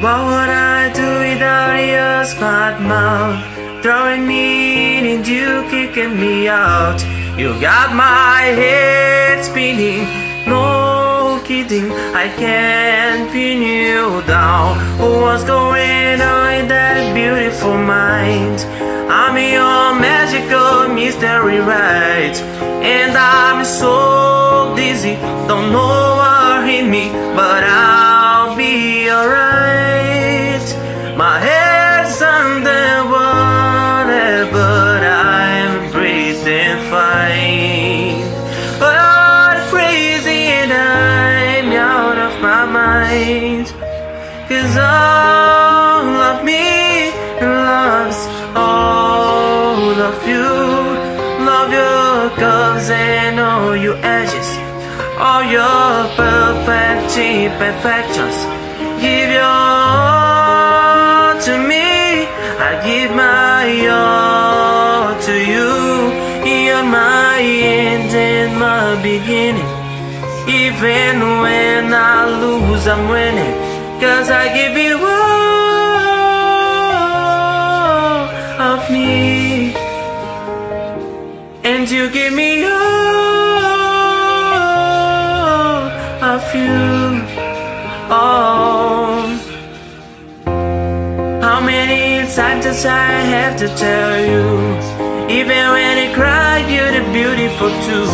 What would I do without your smart mouth? Throwing me in and you kicking me out. You got my head spinning. No kidding, I can't pin you down. What's going on in that beautiful mind? I'm your magical mystery ride, and I'm so dizzy, don't know what hit me, but I'll Cause all of me loves all of you. Love your curves and all your edges. All your perfect imperfections. Give your all to me. I give my all to you. You're my end and my beginning. Even when I lose, I'm winning. Cause I give you all of me. And you give me all of you. Oh. How many times does I have to tell you? Even when you cry, you're the beautiful too.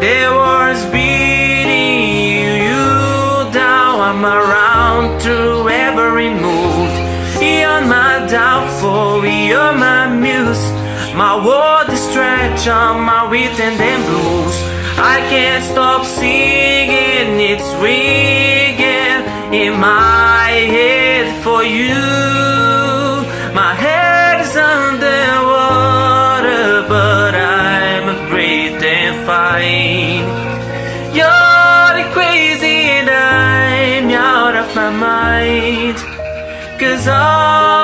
There was downfall, you're my muse. My world distraction, my rhythm and blues. I can't stop singing, it's ringing in my head for you. My head is underwater, but I'm breathing fine. You're crazy and I'm out of my mind. Cause all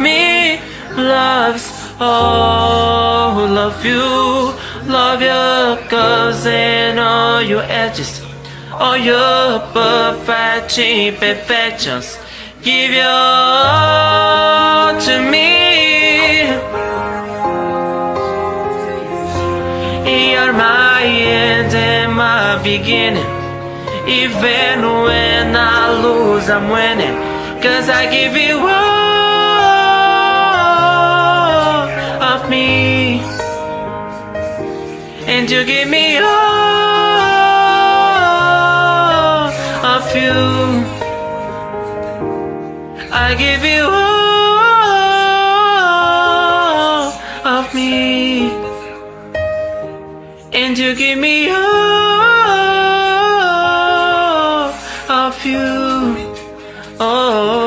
me loves all of you. Love your curves and all your edges. All your perfect imperfections. Give your all to me. You're my end and my beginning. Even when I lose, I'm winning. Cause I give you And you give me all of you. I give you all of me. And you give me all of you. Oh.